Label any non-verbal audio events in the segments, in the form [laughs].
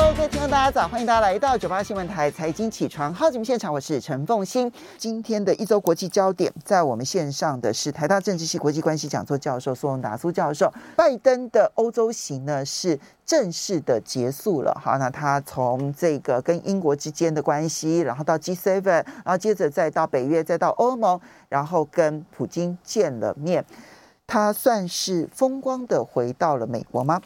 各位听众，大家早！欢迎大家来到九八新闻台财经起床号节目现场，我是陈凤欣。今天的一周国际焦点，在我们线上的是台大政治系国际关系讲座教授苏宏达苏教授。拜登的欧洲行呢是正式的结束了，好，那他从这个跟英国之间的关系，然后到 G7，然后接着再到北约，再到欧盟，然后跟普京见了面，他算是风光的回到了美国吗？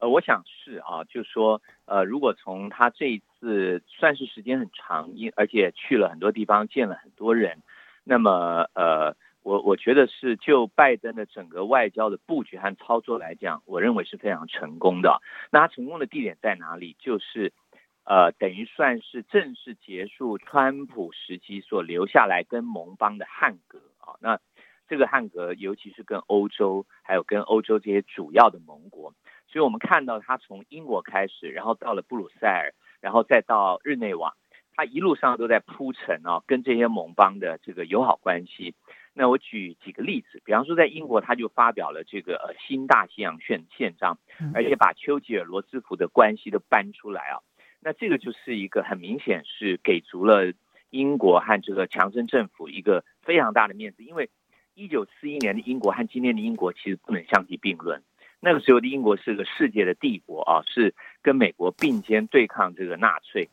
呃，我想是啊，就是说呃，如果从他这一次算是时间很长，因而且去了很多地方，见了很多人，那么呃，我我觉得是就拜登的整个外交的布局和操作来讲，我认为是非常成功的。那他成功的地点在哪里？就是呃，等于算是正式结束川普时期所留下来跟盟邦的汉格啊。那这个汉格，尤其是跟欧洲，还有跟欧洲这些主要的盟国。所以我们看到他从英国开始，然后到了布鲁塞尔，然后再到日内瓦，他一路上都在铺陈啊，跟这些盟邦的这个友好关系。那我举几个例子，比方说在英国，他就发表了这个呃新大西洋宪宪章，而且把丘吉尔、罗斯福的关系都搬出来啊。那这个就是一个很明显是给足了英国和这个强生政府一个非常大的面子，因为一九四一年的英国和今天的英国其实不能相提并论。那个时候的英国是个世界的帝国啊，是跟美国并肩对抗这个纳粹。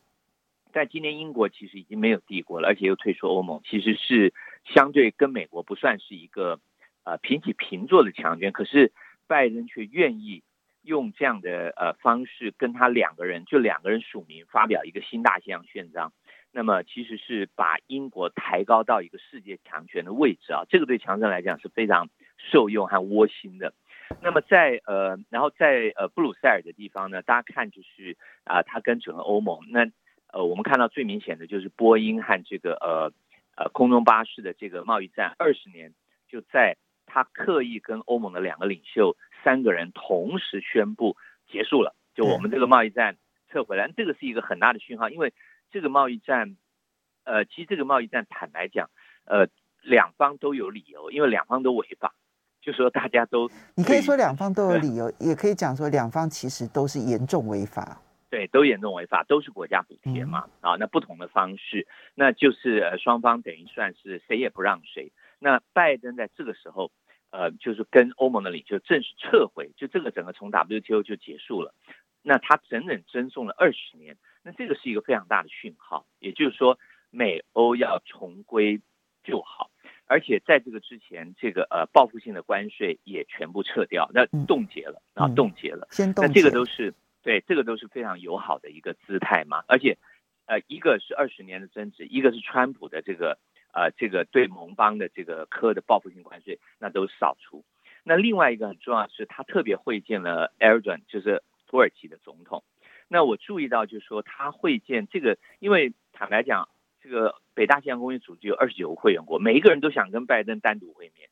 但今天英国其实已经没有帝国了，而且又退出欧盟，其实是相对跟美国不算是一个呃平起平坐的强权。可是拜登却愿意用这样的呃方式跟他两个人就两个人署名发表一个新大西洋宪章，那么其实是把英国抬高到一个世界强权的位置啊，这个对强森来讲是非常受用和窝心的。那么在呃，然后在呃布鲁塞尔的地方呢，大家看就是啊，它跟整个欧盟，那呃，我们看到最明显的就是波音和这个呃呃空中巴士的这个贸易战，二十年就在他刻意跟欧盟的两个领袖三个人同时宣布结束了，就我们这个贸易战撤回来，这个是一个很大的讯号，因为这个贸易战，呃，其实这个贸易战坦白讲，呃，两方都有理由，因为两方都违法。就说大家都，你可以说两方都有理由，也可以讲说两方其实都是严重违法。对，都严重违法，都是国家补贴嘛。啊，那不同的方式，那就是呃双方等于算是谁也不让谁。那拜登在这个时候，呃，就是跟欧盟的领袖正式撤回，就这个整个从 WTO 就结束了。那他整整争讼了二十年，那这个是一个非常大的讯号，也就是说美欧要重归就好。而且在这个之前，这个呃报复性的关税也全部撤掉，那冻结了啊，冻结了。先冻结。那这个都是对，这个都是非常友好的一个姿态嘛。而且，呃，一个是二十年的增值，一个是川普的这个呃这个对盟邦的这个科的报复性关税，那都扫除。那另外一个很重要的是，他特别会见了埃尔多安，就是土耳其的总统。那我注意到，就是说他会见这个，因为坦白讲。这个北大西洋公约组织有二十九个会员国，每一个人都想跟拜登单独会面，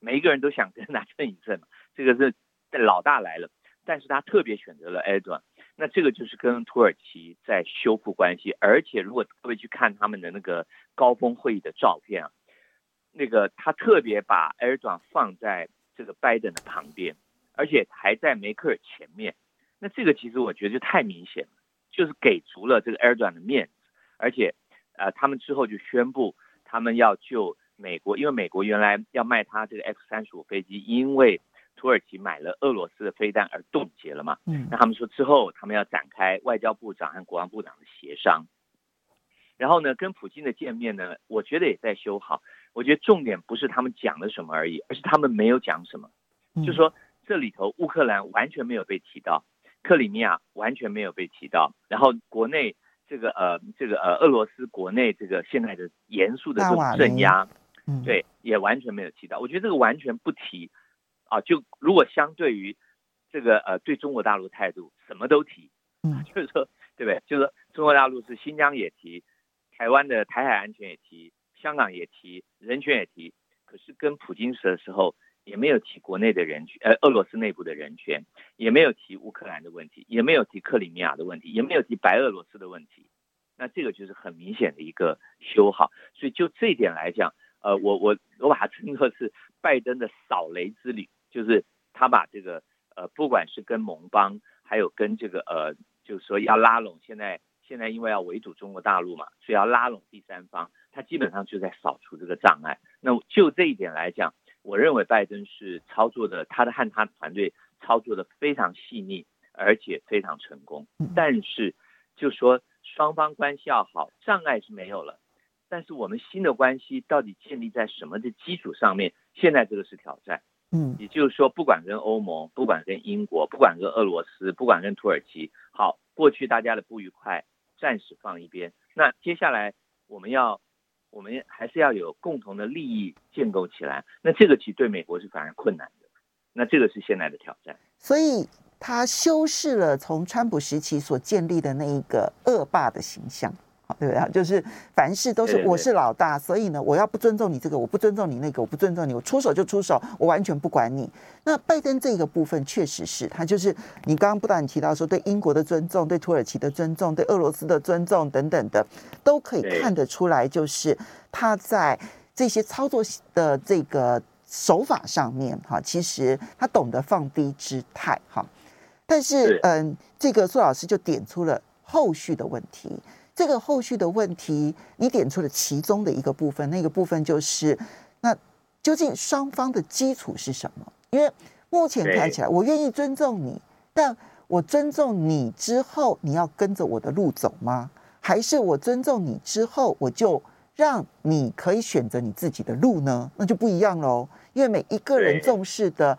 每一个人都想跟他蹭一蹭。这个是老大来了，但是他特别选择了埃尔多安。那这个就是跟土耳其在修复关系，而且如果各位去看他们的那个高峰会议的照片啊，那个他特别把埃尔多安放在这个拜登的旁边，而且还在梅克尔前面。那这个其实我觉得就太明显了，就是给足了这个埃尔多安的面子，而且。呃，他们之后就宣布，他们要救美国，因为美国原来要卖他这个 F 三十五飞机，因为土耳其买了俄罗斯的飞弹而冻结了嘛。嗯，那他们说之后他们要展开外交部长和国防部长的协商，然后呢，跟普京的见面呢，我觉得也在修好。我觉得重点不是他们讲了什么而已，而是他们没有讲什么，就说这里头乌克兰完全没有被提到，克里米亚完全没有被提到，然后国内。这个呃，这个呃，俄罗斯国内这个现在的严肃的这种镇压，嗯，对，也完全没有提到。我觉得这个完全不提啊，就如果相对于这个呃，对中国大陆态度，什么都提，嗯，[laughs] 就是说，对不对？就是说，中国大陆是新疆也提，台湾的台海安全也提，香港也提，人权也提，可是跟普京时的时候也没有提国内的人权，呃，俄罗斯内部的人权，也没有提乌克兰的问题，也没有提克里米亚的问题，也没有提白俄罗斯的问题。那这个就是很明显的一个修好。所以就这一点来讲，呃，我我我把它称作是拜登的扫雷之旅，就是他把这个呃，不管是跟盟邦，还有跟这个呃，就是说要拉拢现在现在因为要围堵中国大陆嘛，所以要拉拢第三方，他基本上就在扫除这个障碍。那就这一点来讲，我认为拜登是操作的，他的和他的团队操作的非常细腻，而且非常成功。但是就说双方关系要好，障碍是没有了，但是我们新的关系到底建立在什么的基础上面？现在这个是挑战。嗯，也就是说，不管跟欧盟，不管跟英国，不管跟俄罗斯，不管跟土耳其，好，过去大家的不愉快暂时放一边，那接下来我们要。我们还是要有共同的利益建构起来，那这个其实对美国是反而困难的，那这个是现在的挑战。所以他修饰了从川普时期所建立的那一个恶霸的形象。对不对？就是凡事都是我是老大，所以呢，我要不尊重你这个，我不尊重你那个，我不尊重你，我出手就出手，我完全不管你。那拜登这个部分确实是他，就是你刚刚不但提到说对英国的尊重、对土耳其的尊重、对俄罗斯的尊重等等的，都可以看得出来，就是他在这些操作的这个手法上面，哈，其实他懂得放低姿态，哈。但是，嗯，这个苏老师就点出了后续的问题。这个后续的问题，你点出了其中的一个部分，那个部分就是，那究竟双方的基础是什么？因为目前看起来，我愿意尊重你，但我尊重你之后，你要跟着我的路走吗？还是我尊重你之后，我就让你可以选择你自己的路呢？那就不一样喽，因为每一个人重视的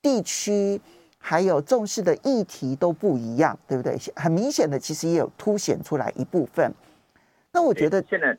地区。还有重视的议题都不一样，对不对？很明显的，其实也有凸显出来一部分。那我觉得现在，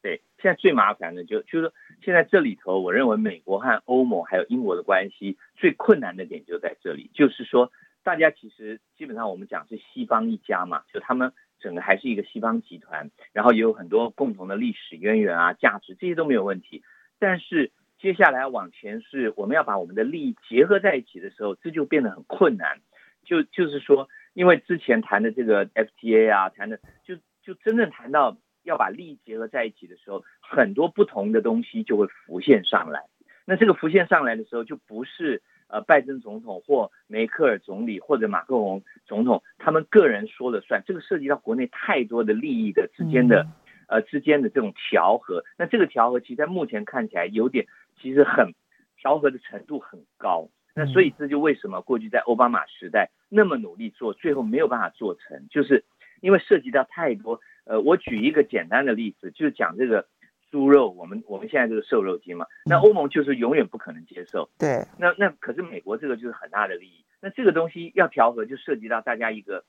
对，现在最麻烦的就就是说，现在这里头，我认为美国和欧盟还有英国的关系最困难的点就在这里，就是说，大家其实基本上我们讲是西方一家嘛，就他们整个还是一个西方集团，然后也有很多共同的历史渊源啊、价值这些都没有问题，但是。接下来往前是我们要把我们的利益结合在一起的时候，这就变得很困难。就就是说，因为之前谈的这个 FTA 啊，谈的就就真正谈到要把利益结合在一起的时候，很多不同的东西就会浮现上来。那这个浮现上来的时候，就不是呃拜登总统或梅克尔总理或者马克龙总统他们个人说了算，这个涉及到国内太多的利益的之间的呃之间的这种调和。那这个调和，其实在目前看起来有点。其实很调和的程度很高，那所以这就为什么过去在奥巴马时代那么努力做，最后没有办法做成，就是因为涉及到太多。呃，我举一个简单的例子，就是讲这个猪肉，我们我们现在这个瘦肉精嘛，那欧盟就是永远不可能接受。对，那那可是美国这个就是很大的利益，那这个东西要调和，就涉及到大家一个，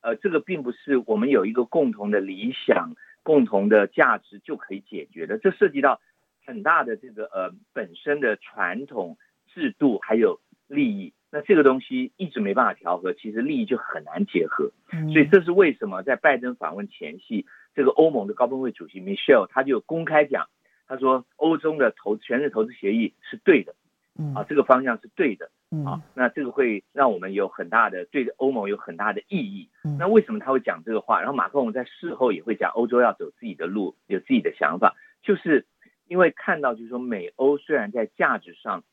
呃，这个并不是我们有一个共同的理想、共同的价值就可以解决的，这涉及到。很大的这个呃本身的传统制度还有利益，那这个东西一直没办法调和，其实利益就很难结合。所以这是为什么在拜登访问前夕，这个欧盟的高峰会主席 Michel 他就公开讲，他说欧洲的投全面投资协议是对的，啊，这个方向是对的，啊，那这个会让我们有很大的对欧盟有很大的意义。那为什么他会讲这个话？然后马克龙在事后也会讲，欧洲要走自己的路，有自己的想法，就是。因为看到就是说，美欧虽然在价值上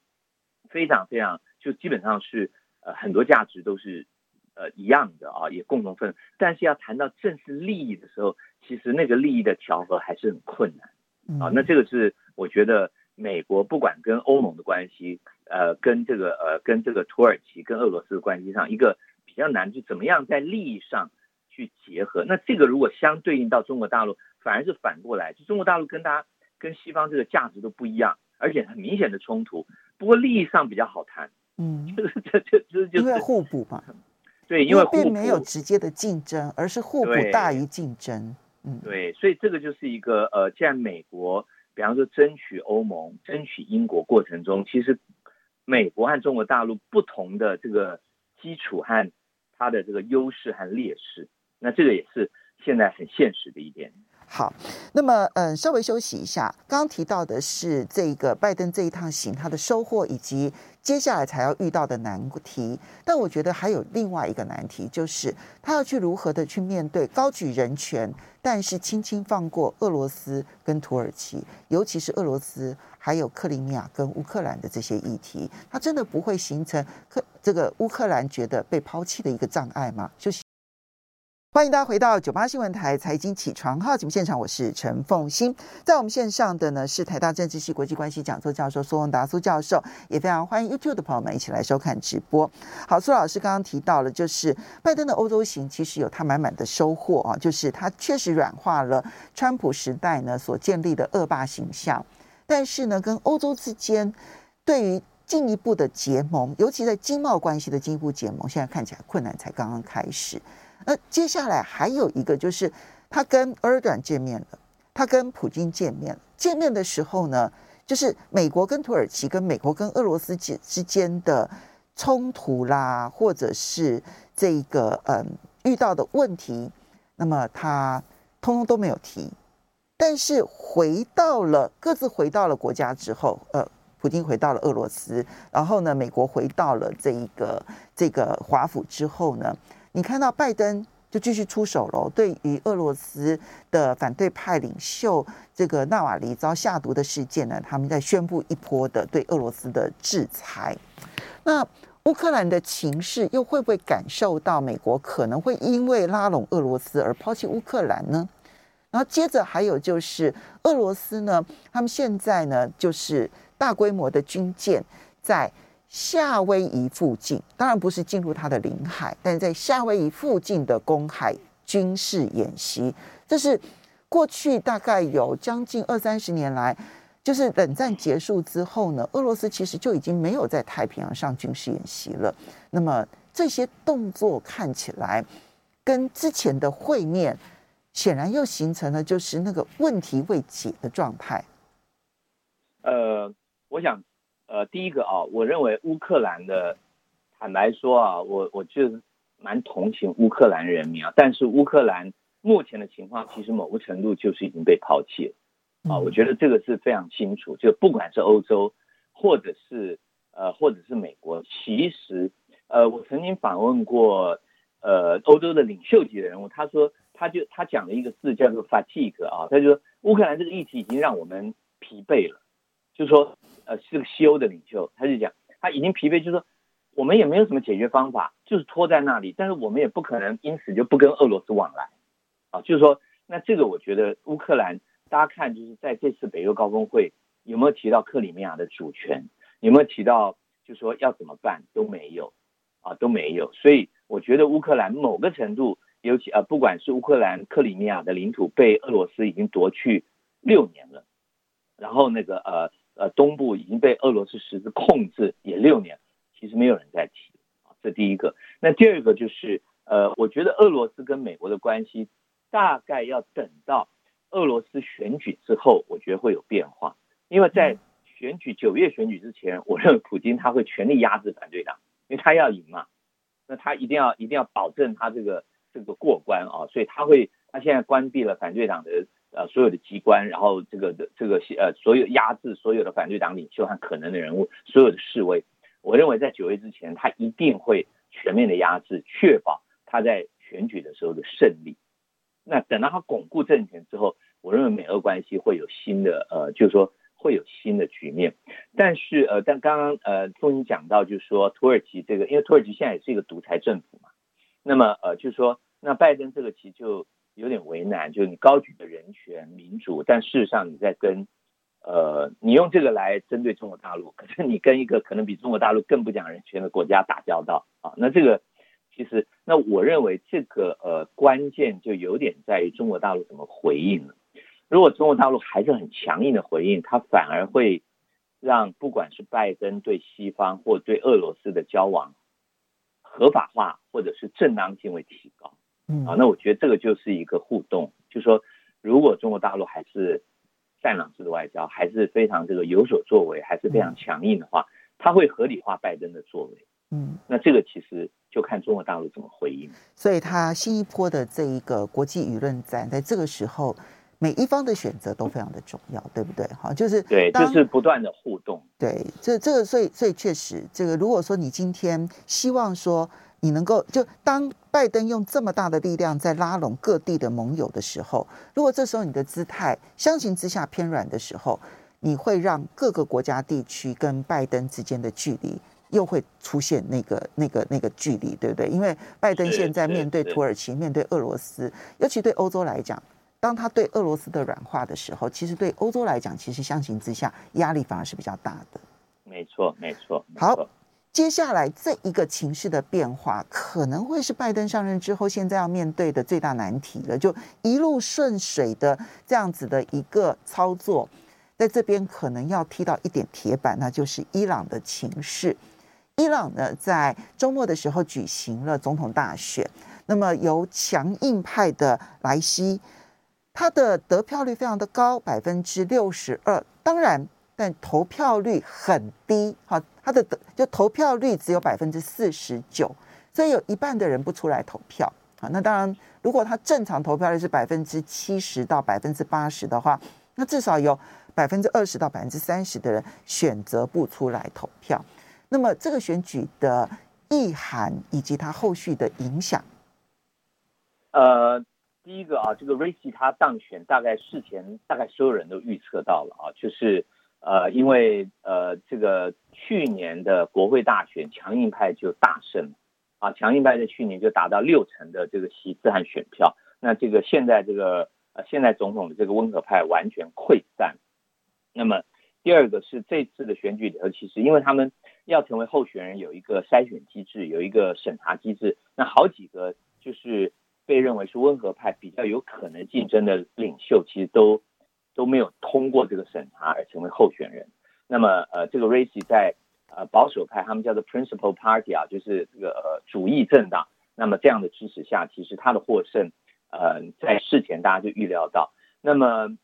非常非常，就基本上是呃很多价值都是呃一样的啊，也共同分，但是要谈到正式利益的时候，其实那个利益的调和还是很困难啊。那这个是我觉得美国不管跟欧盟的关系，呃，跟这个呃跟这个土耳其跟俄罗斯的关系上，一个比较难，就怎么样在利益上去结合。那这个如果相对应到中国大陆，反而是反过来，就中国大陆跟大家。跟西方这个价值都不一样，而且很明显的冲突。不过利益上比较好谈，嗯，[laughs] 就是这这这就是因为互补嘛。对，因为并没有直接的竞争，而是互补大于竞争。嗯，对，所以这个就是一个呃，既然美国比方说争取欧盟、争取英国过程中，其实美国和中国大陆不同的这个基础和它的这个优势和劣势，那这个也是现在很现实的一点。好，那么嗯，稍微休息一下。刚刚提到的是这个拜登这一趟行他的收获，以及接下来才要遇到的难题。但我觉得还有另外一个难题，就是他要去如何的去面对高举人权，但是轻轻放过俄罗斯跟土耳其，尤其是俄罗斯还有克里米亚跟乌克兰的这些议题，他真的不会形成克这个乌克兰觉得被抛弃的一个障碍吗？休息。欢迎大家回到九八新闻台财经起床号节目现场，我是陈凤欣。在我们线上的呢是台大政治系国际关系讲座教授苏宏达苏教授，也非常欢迎 YouTube 的朋友们一起来收看直播。好，苏老师刚刚提到了，就是拜登的欧洲行其实有他满满的收获啊，就是他确实软化了川普时代呢所建立的恶霸形象，但是呢，跟欧洲之间对于进一步的结盟，尤其在经贸关系的进一步结盟，现在看起来困难才刚刚开始。那接下来还有一个，就是他跟埃尔多安见面了，他跟普京见面。见面的时候呢，就是美国跟土耳其、跟美国跟俄罗斯之之间的冲突啦，或者是这个嗯遇到的问题，那么他通通都没有提。但是回到了各自回到了国家之后，呃，普京回到了俄罗斯，然后呢，美国回到了这一个这个华府之后呢。你看到拜登就继续出手了，对于俄罗斯的反对派领袖这个纳瓦尼遭下毒的事件呢，他们在宣布一波的对俄罗斯的制裁。那乌克兰的情势又会不会感受到美国可能会因为拉拢俄罗斯而抛弃乌克兰呢？然后接着还有就是俄罗斯呢，他们现在呢就是大规模的军舰在。夏威夷附近，当然不是进入它的领海，但是在夏威夷附近的公海军事演习，这是过去大概有将近二三十年来，就是冷战结束之后呢，俄罗斯其实就已经没有在太平洋上军事演习了。那么这些动作看起来跟之前的会面，显然又形成了就是那个问题未解的状态。呃，我想。呃，第一个啊，我认为乌克兰的，坦白说啊，我我就蛮同情乌克兰人民啊。但是乌克兰目前的情况，其实某个程度就是已经被抛弃了啊。我觉得这个是非常清楚，就不管是欧洲，或者是呃，或者是美国，其实呃，我曾经访问过呃欧洲的领袖级的人物，他说他就他讲了一个字叫做 fatigue 啊，他就说乌克兰这个议题已经让我们疲惫了，就说。呃，是个西欧的领袖，他就讲他已经疲惫，就是说我们也没有什么解决方法，就是拖在那里。但是我们也不可能因此就不跟俄罗斯往来啊。就是说，那这个我觉得乌克兰，大家看就是在这次北约高峰会有没有提到克里米亚的主权，有没有提到就说要怎么办都没有啊，都没有。所以我觉得乌克兰某个程度，尤其呃，不管是乌克兰克里米亚的领土被俄罗斯已经夺去六年了，然后那个呃。呃，东部已经被俄罗斯实质控制也六年，其实没有人在提啊。这第一个。那第二个就是，呃，我觉得俄罗斯跟美国的关系大概要等到俄罗斯选举之后，我觉得会有变化。因为在选举九月选举之前，我认为普京他会全力压制反对党，因为他要赢嘛，那他一定要一定要保证他这个这个过关啊，所以他会他现在关闭了反对党的。呃，所有的机关，然后这个的这个呃，所有压制所有的反对党领袖和可能的人物，所有的示威，我认为在九月之前，他一定会全面的压制，确保他在选举的时候的胜利。那等到他巩固政权之后，我认为美俄关系会有新的呃，就是说会有新的局面。但是呃，但刚刚呃，凤馨讲到，就是说土耳其这个，因为土耳其现在也是一个独裁政府嘛，那么呃，就是说那拜登这个其实就。有点为难，就是你高举的人权民主，但事实上你在跟，呃，你用这个来针对中国大陆，可是你跟一个可能比中国大陆更不讲人权的国家打交道啊，那这个其实，那我认为这个呃关键就有点在于中国大陆怎么回应了。如果中国大陆还是很强硬的回应，它反而会让不管是拜登对西方或对俄罗斯的交往合法化，或者是正当性会提高。嗯，啊，那我觉得这个就是一个互动，就是说，如果中国大陆还是战狼式的外交，还是非常这个有所作为，还是非常强硬的话，他会合理化拜登的作为。嗯，那这个其实就看中国大陆怎么回应。所以，他新一波的这一个国际舆论战，在这个时候，每一方的选择都非常的重要，对不对？哈，就是对，就是不断的互动。对，这这个，所以所以确实，这个如果说你今天希望说你能够，就当拜登用这么大的力量在拉拢各地的盟友的时候，如果这时候你的姿态相形之下偏软的时候，你会让各个国家地区跟拜登之间的距离又会出现那个那个那个距离，对不对？因为拜登现在面对土耳其、面对俄罗斯，尤其对欧洲来讲，当他对俄罗斯的软化的时候，其实对欧洲来讲，其实相形之下压力反而是比较大的。没错，没错。好，接下来这一个情势的变化，可能会是拜登上任之后现在要面对的最大难题了。就一路顺水的这样子的一个操作。在这边可能要踢到一点铁板，那就是伊朗的情势。伊朗呢，在周末的时候举行了总统大选，那么由强硬派的莱西，他的得票率非常的高，百分之六十二。当然，但投票率很低，哈，他的就投票率只有百分之四十九，所以有一半的人不出来投票。好，那当然，如果他正常投票率是百分之七十到百分之八十的话，那至少有。百分之二十到百分之三十的人选择不出来投票，那么这个选举的意涵以及它后续的影响，呃，第一个啊，这个瑞西他当选，大概事前大概所有人都预测到了啊，就是呃，因为呃，这个去年的国会大选强硬派就大胜啊，强硬派在去年就达到六成的这个席次和选票，那这个现在这个呃现在总统的这个温和派完全溃散。那么第二个是这次的选举里头，其实因为他们要成为候选人，有一个筛选机制，有一个审查机制。那好几个就是被认为是温和派比较有可能竞争的领袖，其实都都没有通过这个审查而成为候选人。那么呃，这个 Raisi 在呃保守派，他们叫做 Principal Party 啊，就是这个呃主义政党。那么这样的支持下，其实他的获胜，呃，在事前大家就预料到。那么。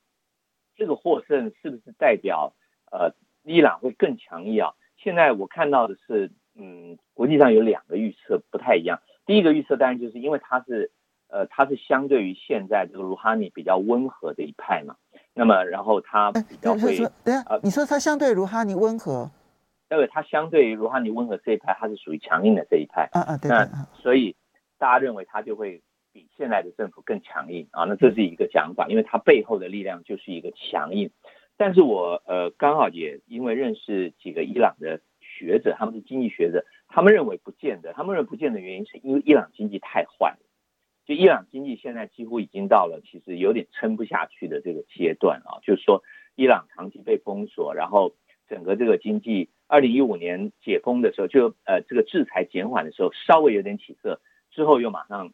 这个获胜是不是代表呃伊朗会更强硬啊？现在我看到的是，嗯，国际上有两个预测不太一样。第一个预测当然就是因为他是呃他是相对于现在这个鲁哈尼比较温和的一派嘛，那么然后他比较会，等下，你说他相对鲁哈尼温和，因为他相对于鲁哈尼温和这一派，他是属于强硬的这一派，啊啊，对，那所以大家认为他就会。比现在的政府更强硬啊，那这是一个讲法，因为它背后的力量就是一个强硬。但是我呃刚好也因为认识几个伊朗的学者，他们是经济学者，他们认为不见得，他们认为不见得原因是因为伊朗经济太坏了，就伊朗经济现在几乎已经到了其实有点撑不下去的这个阶段啊，就是说伊朗长期被封锁，然后整个这个经济二零一五年解封的时候就呃这个制裁减缓的时候稍微有点起色，之后又马上。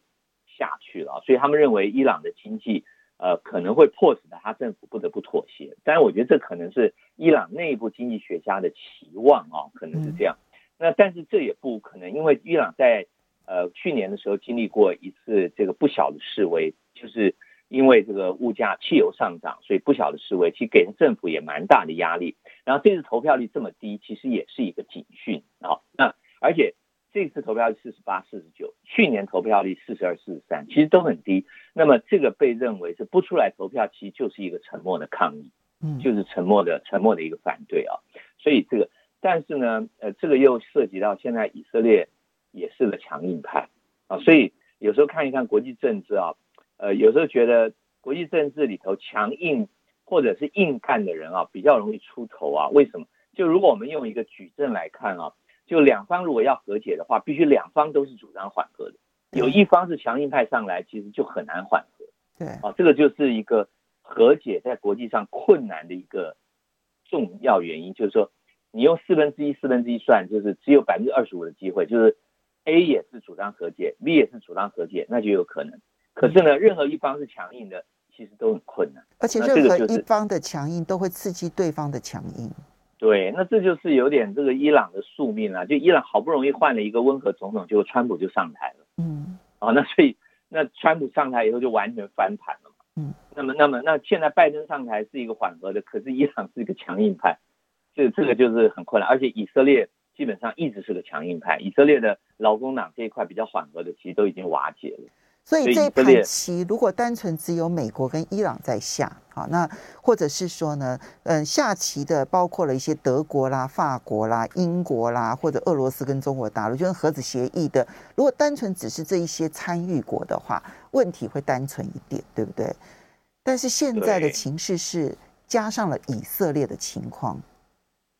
下去了，所以他们认为伊朗的经济，呃，可能会迫使他政府不得不妥协。但是我觉得这可能是伊朗内部经济学家的期望啊，可能是这样。那但是这也不可能，因为伊朗在呃去年的时候经历过一次这个不小的示威，就是因为这个物价汽油上涨，所以不小的示威，其实给政府也蛮大的压力。然后这次投票率这么低，其实也是一个警讯啊。那而且。这次投票率四十八、四十九，去年投票率四十二、四十三，其实都很低。那么这个被认为是不出来投票，其实就是一个沉默的抗议，嗯，就是沉默的、沉默的一个反对啊。所以这个，但是呢，呃，这个又涉及到现在以色列也是个强硬派啊。所以有时候看一看国际政治啊，呃，有时候觉得国际政治里头强硬或者是硬干的人啊，比较容易出头啊。为什么？就如果我们用一个矩阵来看啊。就两方如果要和解的话，必须两方都是主张缓和的。有一方是强硬派上来，其实就很难缓和。对，啊，这个就是一个和解在国际上困难的一个重要原因。就是说，你用四分之一、四分之一算，就是只有百分之二十五的机会。就是 A 也是主张和解，B 也是主张和解，那就有可能。可是呢，任何一方是强硬的，其实都很困难。而且任何一方的强硬都会刺激对方的强硬。对，那这就是有点这个伊朗的宿命啊！就伊朗好不容易换了一个温和总统，结果川普就上台了。嗯，哦，[laughs] 那所以那川普上台以后就完全翻盘了嘛。嗯，那么那么那现在拜登上台是一个缓和的，可是伊朗是一个强硬派，这这个就是很困难。而且以色列基本上一直是个强硬派，以色列的劳工党这一块比较缓和的，其实都已经瓦解了。所以这一盘棋，如果单纯只有美国跟伊朗在下，好，那或者是说呢，嗯，下棋的包括了一些德国啦、法国啦、英国啦，或者俄罗斯跟中国大陆，就跟核子协议的。如果单纯只是这一些参与国的话，问题会单纯一点，对不对？但是现在的情势是加上了以色列的情况，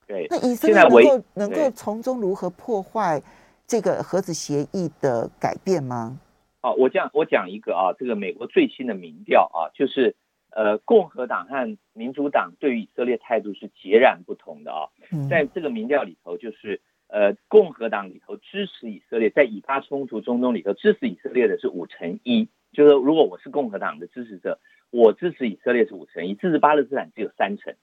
对，那以色列能够能够从中如何破坏这个核子协议的改变吗？哦，我讲我讲一个啊，这个美国最新的民调啊，就是呃，共和党和民主党对于以色列态度是截然不同的啊。在这个民调里头，就是呃，共和党里头支持以色列，在以巴冲突中东里头支持以色列的是五成一，就是如果我是共和党的支持者，我支持以色列是五成一，支持巴勒斯坦只有三成，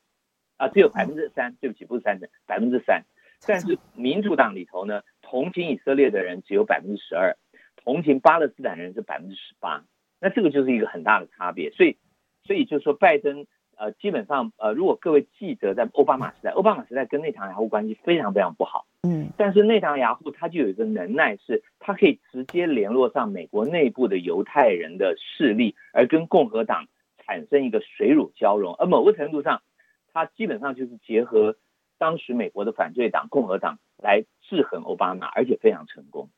啊，只有百分之三，对不起，不是三成，百分之三。但是民主党里头呢，同情以色列的人只有百分之十二。同情巴勒斯坦人是百分之十八，那这个就是一个很大的差别。所以，所以就是说，拜登呃，基本上呃，如果各位记得在奥巴马时代，奥巴马时代跟内塔尼亚胡关系非常非常不好，嗯，但是内塔尼亚胡他就有一个能耐，是他可以直接联络上美国内部的犹太人的势力，而跟共和党产生一个水乳交融。而某个程度上，他基本上就是结合当时美国的反对党共和党来制衡奥巴马，而且非常成功。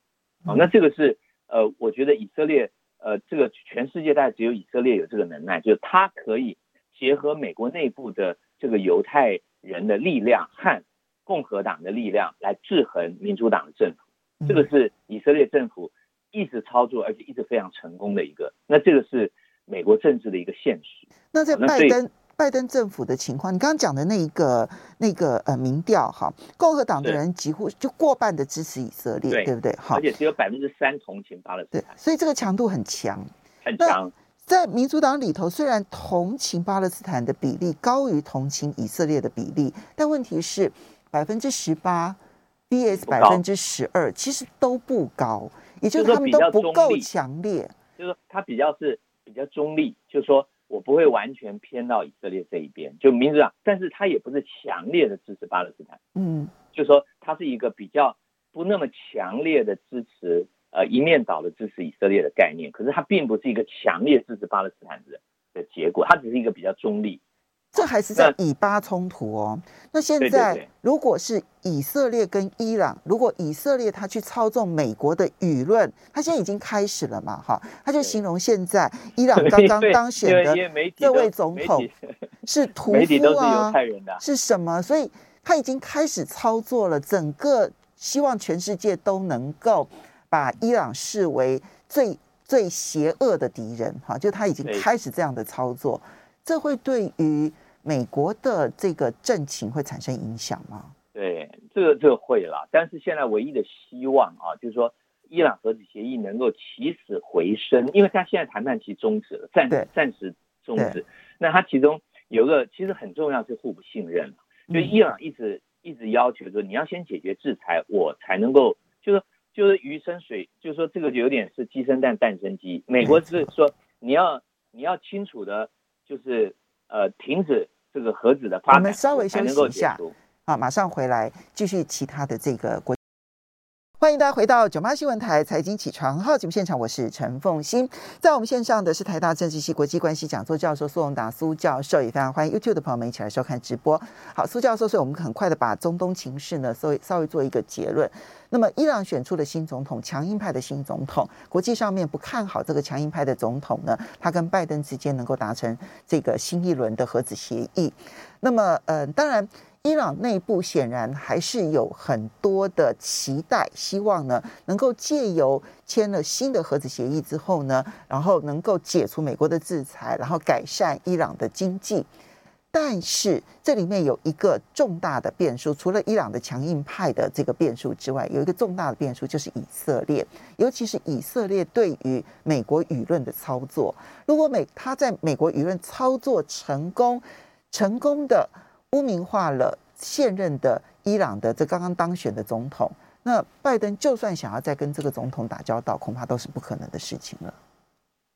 好，那这个是。呃，我觉得以色列，呃，这个全世界大概只有以色列有这个能耐，就是他可以结合美国内部的这个犹太人的力量和共和党的力量来制衡民主党的政府，这个是以色列政府一直操作而且一直非常成功的一个，那这个是美国政治的一个现实。那在拜登。拜登政府的情况，你刚刚讲的那一个那个呃民调哈，共和党的人几乎就过半的支持以色列，对，对不对？好，而且只有百分之三同情巴勒斯坦，对，所以这个强度很强，很强。在民主党里头，虽然同情巴勒斯坦的比例高于同情以色列的比例，但问题是百分之十八 vs 百分之十二，其实都不高，也就是他们都不够强烈，就是说他比较是比较中立，就是说。我不会完全偏到以色列这一边，就民主党，但是他也不是强烈的支持巴勒斯坦，嗯，就是说他是一个比较不那么强烈的支持，呃，一面倒的支持以色列的概念，可是他并不是一个强烈支持巴勒斯坦的的结果，他只是一个比较中立。这还是在以巴冲突哦。那现在如果是以色列跟伊朗，如果以色列他去操纵美国的舆论，他现在已经开始了嘛？哈，他就形容现在伊朗刚刚当选的这位总统是 [laughs] 屠夫啊，是什么？所以他已经开始操作了，整个希望全世界都能够把伊朗视为最最邪恶的敌人。哈，就他已经开始这样的操作，这会对于。美国的这个政情会产生影响吗？对，这个这个会了。但是现在唯一的希望啊，就是说伊朗核子协议能够起死回生，因为他现在谈判期终止了，暂暂时终止。那他其中有一个其实很重要是互不信任，就伊朗一直一直要求说你要先解决制裁，我才能够就是就是鱼生水，就是说这个有点是鸡生蛋蛋生鸡。美国是说你要你要清楚的，就是呃停止。这个核子的发展，我们稍微休息一下，啊，马上回来继续其他的这个国。欢迎大家回到九八新闻台财经起床号节目现场，我是陈凤欣。在我们线上的是台大政治系国际关系讲座教授苏荣达苏教授，也非常欢迎 YouTube 的朋友们一起来收看直播。好，苏教授，所以我们很快的把中东情势呢稍微稍微做一个结论。那么，伊朗选出了新总统，强硬派的新总统，国际上面不看好这个强硬派的总统呢，他跟拜登之间能够达成这个新一轮的核子协议。那么，呃，当然。伊朗内部显然还是有很多的期待，希望呢能够借由签了新的核子协议之后呢，然后能够解除美国的制裁，然后改善伊朗的经济。但是这里面有一个重大的变数，除了伊朗的强硬派的这个变数之外，有一个重大的变数就是以色列，尤其是以色列对于美国舆论的操作。如果美他在美国舆论操作成功，成功的。污名化了现任的伊朗的这刚刚当选的总统，那拜登就算想要再跟这个总统打交道，恐怕都是不可能的事情了。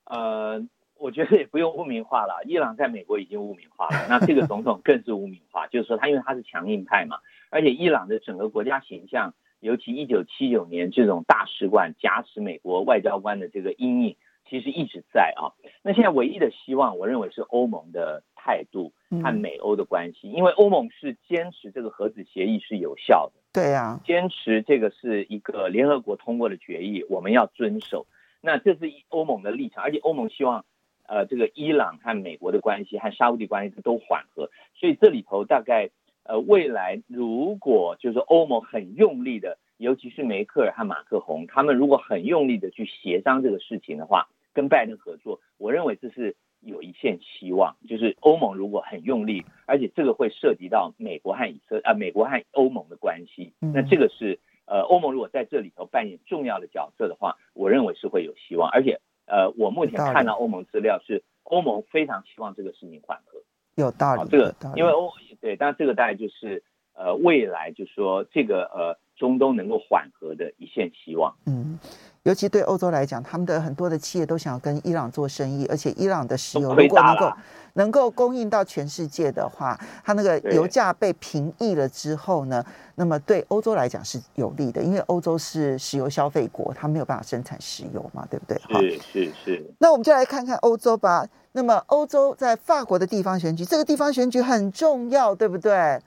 呃，我觉得也不用污名化了，[laughs] 伊朗在美国已经污名化了，那这个总统更是污名化，[laughs] 就是说他因为他是强硬派嘛，而且伊朗的整个国家形象，尤其一九七九年这种大使馆挟持美国外交官的这个阴影，其实一直在啊。那现在唯一的希望，我认为是欧盟的态度和美欧的关系，因为欧盟是坚持这个核子协议是有效的，对呀，坚持这个是一个联合国通过的决议，我们要遵守。那这是欧盟的立场，而且欧盟希望，呃，这个伊朗和美国的关系和沙乌地关系都缓和，所以这里头大概，呃，未来如果就是欧盟很用力的，尤其是梅克尔和马克宏，他们如果很用力的去协商这个事情的话，跟拜登合作，我认为这是有一线希望。就是欧盟如果很用力，而且这个会涉及到美国和以色啊、呃，美国和欧盟的关系，那这个是呃，欧盟如果在这里头扮演重要的角色的话，我认为是会有希望。而且呃，我目前看到欧盟资料是欧盟非常希望这个事情缓和，有道理。这个因为欧对，但这个大概就是呃，未来就是说这个呃。中东能够缓和的一线希望。嗯，尤其对欧洲来讲，他们的很多的企业都想要跟伊朗做生意，而且伊朗的石油如果能够能够供应到全世界的话，它那个油价被平抑了之后呢，那么对欧洲来讲是有利的，因为欧洲是石油消费国，它没有办法生产石油嘛，对不对？是是是。那我们就来看看欧洲吧。那么欧洲在法国的地方选举，这个地方选举很重要，对不对？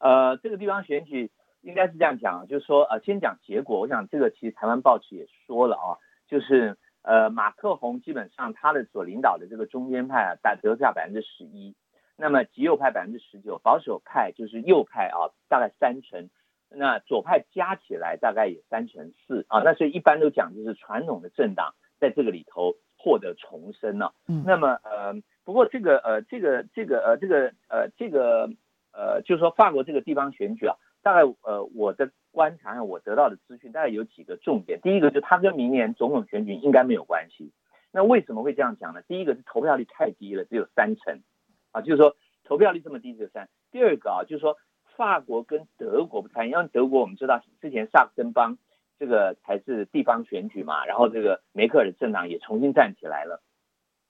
呃，这个地方选举。应该是这样讲，就是说，呃，先讲结果。我想这个其实台湾报纸也说了啊，就是呃，马克宏基本上他的所领导的这个中间派啊，得得票百分之十一，那么极右派百分之十九，保守派就是右派啊，大概三成，那左派加起来大概也三成四啊。那所以一般都讲就是传统的政党在这个里头获得重生了。嗯，那么呃，不过这个呃，这个这个呃，这个呃，这个呃，就是说法国这个地方选举啊。大概呃，我的观察我得到的资讯大概有几个重点。第一个就是它跟明年总统选举应该没有关系。那为什么会这样讲呢？第一个是投票率太低了，只有三成，啊，就是说投票率这么低只有三。第二个啊，就是说法国跟德国不太一样，因为德国我们知道之前萨克森邦这个才是地方选举嘛，然后这个梅克尔的政党也重新站起来了。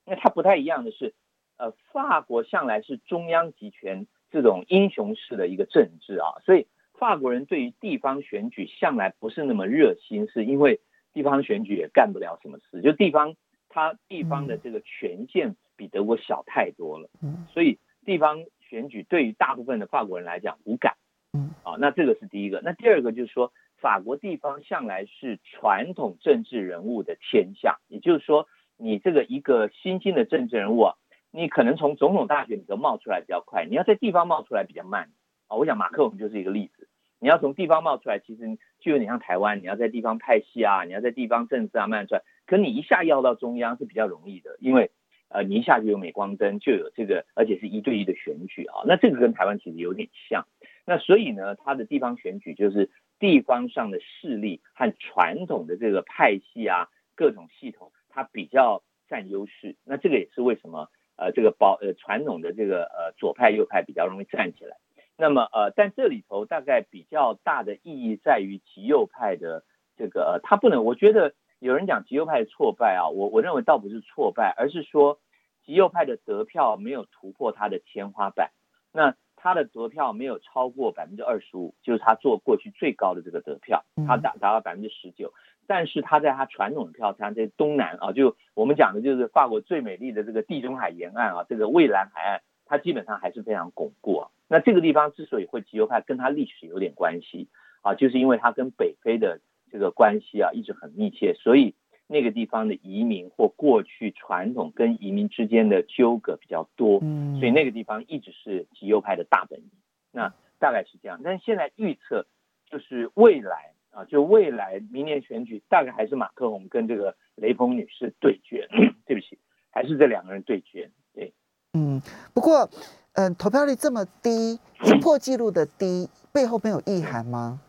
那它不太一样的是，呃，法国向来是中央集权这种英雄式的一个政治啊，所以。法国人对于地方选举向来不是那么热心，是因为地方选举也干不了什么事。就地方，他地方的这个权限比德国小太多了，所以地方选举对于大部分的法国人来讲无感。嗯，啊，那这个是第一个。那第二个就是说，法国地方向来是传统政治人物的天下，也就是说，你这个一个新兴的政治人物啊，你可能从总统大选里头冒出来比较快，你要在地方冒出来比较慢。啊，我想马克龙就是一个例子。你要从地方冒出来，其实就有点像台湾，你要在地方派系啊，你要在地方政治啊慢慢出来。可你一下要到中央是比较容易的，因为呃，你一下就有镁光灯，就有这个，而且是一对一的选举啊。那这个跟台湾其实有点像。那所以呢，它的地方选举就是地方上的势力和传统的这个派系啊，各种系统，它比较占优势。那这个也是为什么呃，这个保呃传统的这个呃左派右派比较容易站起来。那么呃，但这里头大概比较大的意义在于极右派的这个，呃，他不能，我觉得有人讲极右派的挫败啊，我我认为倒不是挫败，而是说极右派的得票没有突破他的天花板，那他的得票没有超过百分之二十五，就是他做过去最高的这个得票，他达达到百分之十九，但是它在它传统的票仓，在东南啊，就我们讲的就是法国最美丽的这个地中海沿岸啊，这个蔚蓝海岸，它基本上还是非常巩固啊。那这个地方之所以会极右派，跟它历史有点关系啊，就是因为它跟北非的这个关系啊一直很密切，所以那个地方的移民或过去传统跟移民之间的纠葛比较多，嗯所以那个地方一直是极右派的大本营。那大概是这样，但是现在预测就是未来啊，就未来明年选举大概还是马克宏跟这个雷锋女士对决，[clears throat] 对不起，还是这两个人对决。对，嗯，不过。嗯，投票率这么低，破纪录的低，背后没有意涵吗？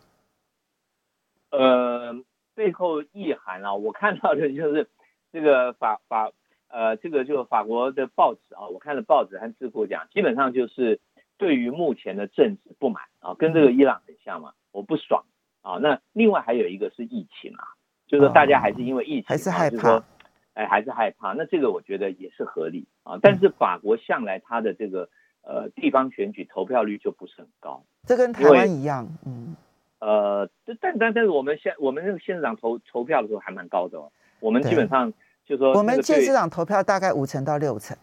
呃，背后意涵啊，我看到的就是这个法法呃，这个就法国的报纸啊，我看了报纸和智库讲，基本上就是对于目前的政治不满啊，跟这个伊朗很像嘛，我不爽啊。那另外还有一个是疫情啊，就是说大家还是因为疫情，还是害怕，哎，还是害怕。那这个我觉得也是合理啊。但是法国向来它的这个。呃，地方选举投票率就不是很高，这跟台湾一样，嗯，呃，但但但是我们现我们那个县长投投票的时候还蛮高的哦，我们基本上就说我们县市长投票大概五成到六成，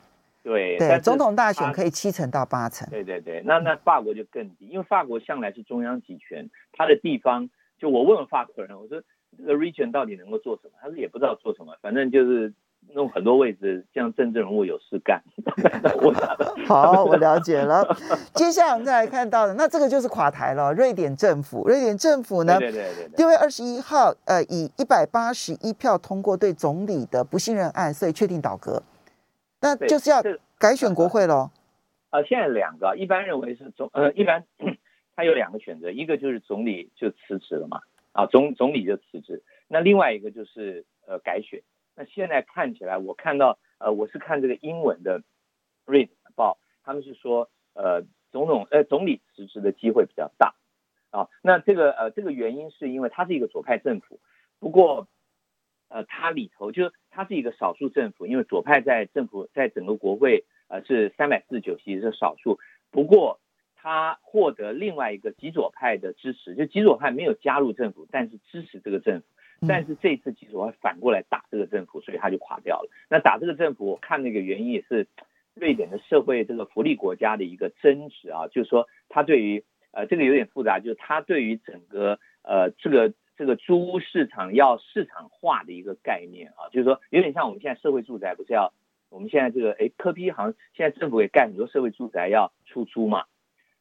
对对，总统大选可以七成到八成，对对对，那那法国就更低，因为法国向来是中央集权，它的地方就我问了法国人，我说这个 region 到底能够做什么？他说也不知道做什么，反正就是。弄很多位置，让政治人物有事干。[laughs] [laughs] 好，我了解了。接下来我们再来看到的，那这个就是垮台了。瑞典政府，瑞典政府呢，对对对对，六月二十一号，呃，以一百八十一票通过对总理的不信任案，所以确定倒阁。那就是要改选国会喽。呃，现在两个，一般认为是总，呃，一般 [clears throat] 他有两个选择，一个就是总理就辞职了嘛，啊，总总理就辞职。那另外一个就是呃改选。那现在看起来，我看到，呃，我是看这个英文的《瑞典报》，他们是说，呃，总统，呃，总理辞职的机会比较大，啊，那这个，呃，这个原因是因为它是一个左派政府，不过，呃，它里头就是它是一个少数政府，因为左派在政府在整个国会，呃，是三百四十九席是少数，不过他获得另外一个极左派的支持，就极左派没有加入政府，但是支持这个政府。但是这次其实我还反过来打这个政府，所以他就垮掉了。那打这个政府，我看那个原因也是瑞典的社会这个福利国家的一个争执啊，就是说他对于呃这个有点复杂，就是他对于整个呃这个这个租屋市场要市场化的一个概念啊，就是说有点像我们现在社会住宅不是要我们现在这个哎柯批好像现在政府也盖很多社会住宅要出租嘛，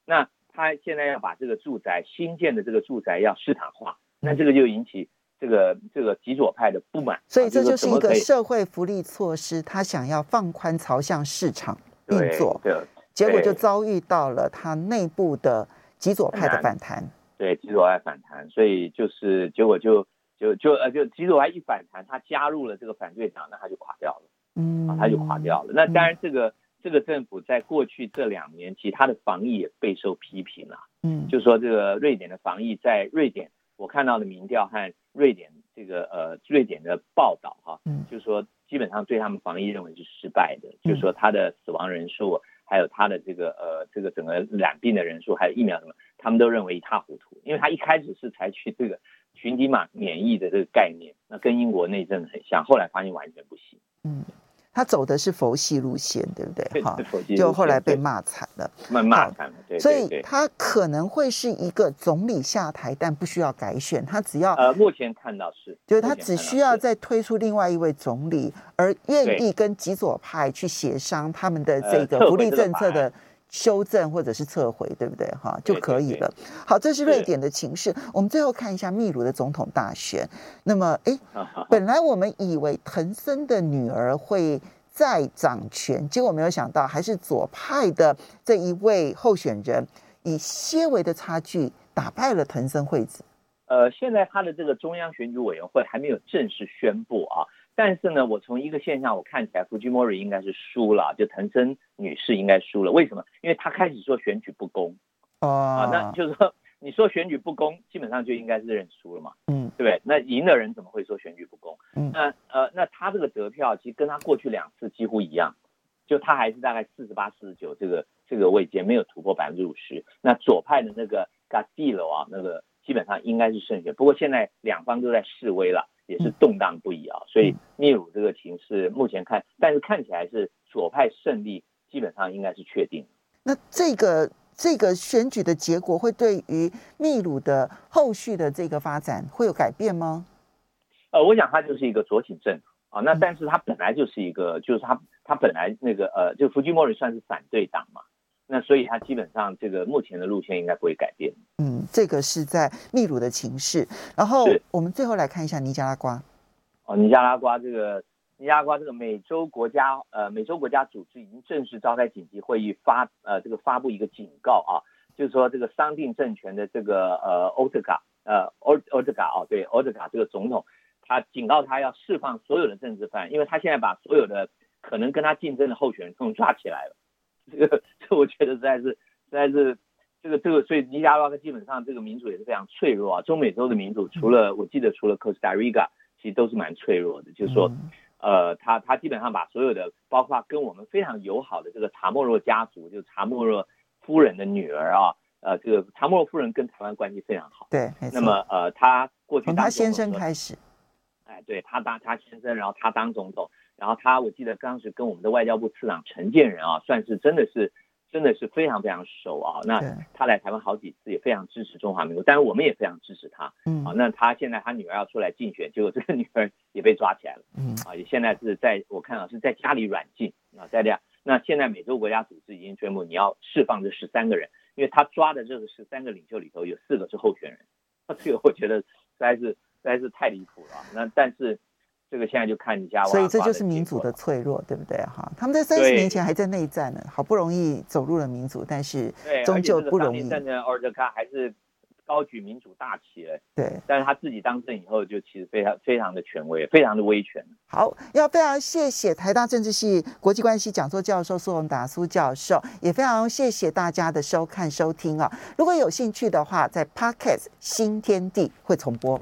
那他现在要把这个住宅新建的这个住宅要市场化，那这个就引起。这个这个极左派的不满，所以这就是一个社会福利措施，他想要放宽朝向市场运作，对，结果就遭遇到了他内部的极左派的反弹，对，极左派反弹，所以就是结果就就就呃就极左派一反弹，他加入了这个反对党，那他就垮掉了，嗯，他就垮掉了。那当然，这个这个政府在过去这两年，其实他的防疫也备受批评了，嗯，就说这个瑞典的防疫在瑞典。我看到的民调和瑞典这个呃瑞典的报道哈，嗯，就是说基本上对他们防疫认为是失败的，就是说他的死亡人数，还有他的这个呃这个整个染病的人数，还有疫苗什么，他们都认为一塌糊涂，因为他一开始是采取这个 [laughs] 群体免免疫的这个概念，那跟英国内政很像，后来发现完全不行，嗯。他走的是佛系路线，对不对？哈，就后来被骂惨了，被骂惨了。对，所以他可能会是一个总理下台，但不需要改选，他只要呃，目前看到是，就是他只需要再推出另外一位总理，而愿意跟极左派去协商他们的这个福利政策的。修正或者是撤回，对不对？哈，就可以了。好，这是瑞典的情势。我们最后看一下秘鲁的总统大选。那么，哎，本来我们以为藤森的女儿会再掌权，结果没有想到，还是左派的这一位候选人以些微的差距打败了藤森惠子。呃，现在他的这个中央选举委员会还没有正式宣布啊。但是呢，我从一个现象我看起来，福居莫里应该是输了，就藤森女士应该输了。为什么？因为她开始说选举不公啊，那就是说你说选举不公，基本上就应该是认输了嘛，嗯，对不对？那赢的人怎么会说选举不公？嗯，那呃，那他这个得票其实跟他过去两次几乎一样，就他还是大概四十八、四十九这个这个位阶没有突破百分之五十。那左派的那个卡蒂罗啊，那个基本上应该是胜选。不过现在两方都在示威了。也是动荡不已啊，所以秘鲁这个情势目前看，但是看起来是左派胜利，基本上应该是确定。那这个这个选举的结果会对于秘鲁的后续的这个发展会有改变吗？呃，我想它就是一个左倾政府啊，那但是它本来就是一个，就是它它本来那个呃，就福基莫里算是反对党嘛。那所以他基本上这个目前的路线应该不会改变。嗯，这个是在秘鲁的情势。然后我们最后来看一下尼加拉瓜。哦，尼加拉瓜这个尼加拉瓜这个美洲国家呃美洲国家组织已经正式召开紧急会议发呃这个发布一个警告啊，就是说这个桑定政权的这个呃欧特卡呃欧欧特卡哦对欧特卡这个总统，他警告他要释放所有的政治犯，因为他现在把所有的可能跟他竞争的候选人都抓起来了。这个这我觉得实在是实在是这个这个，所以尼加拉瓜基本上这个民主也是非常脆弱啊。中美洲的民主，除了我记得除了 Costa Rica，其实都是蛮脆弱的。就是说，呃，他他基本上把所有的，包括跟我们非常友好的这个查莫若家族，就是查莫若夫人的女儿啊，呃，这个查莫若夫人跟台湾关系非常好。对，那么呃，他过去从他先生开始，哎，对他当他先生，然后他当总统，然后他我记得当时跟我们的外交部次长陈建仁啊，算是真的是真的是非常非常熟啊。那他来台湾好几次，也非常支持中华民国，但是我们也非常支持他。嗯，啊，那他现在他女儿要出来竞选，结果这个女儿也被抓起来了。嗯，啊，也现在是在我看啊是在家里软禁啊，在这样。那现在美洲国家组织已经宣布你要释放这十三个人，因为他抓的这个十三个领袖里头有四个是候选人，[laughs] 这个我觉得实在是实在是太离谱了。那但是这个现在就看一下，所以这就是民主的脆弱，对不对？哈，他们在三十年前还在内战呢，好不容易走入了民主，但是终究不容易。对，而且这个当年奥尔特卡还是。高举民主大旗了，对，但是他自己当政以后，就其实非常非常的权威，非常的威权。好，要非常谢谢台大政治系国际关系讲座教授苏荣达苏教授，也非常谢谢大家的收看收听啊！如果有兴趣的话，在 Podcast 新天地会重播。